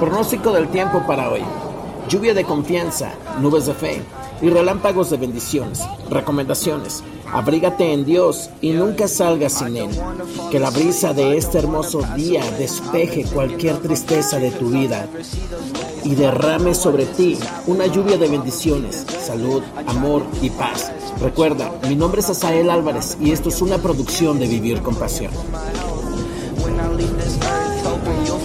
Pronóstico del tiempo para hoy. Lluvia de confianza, nubes de fe y relámpagos de bendiciones. Recomendaciones. Abrígate en Dios y nunca salgas sin Él. Que la brisa de este hermoso día despeje cualquier tristeza de tu vida y derrame sobre ti una lluvia de bendiciones, salud, amor y paz. Recuerda, mi nombre es Asael Álvarez y esto es una producción de Vivir con Pasión.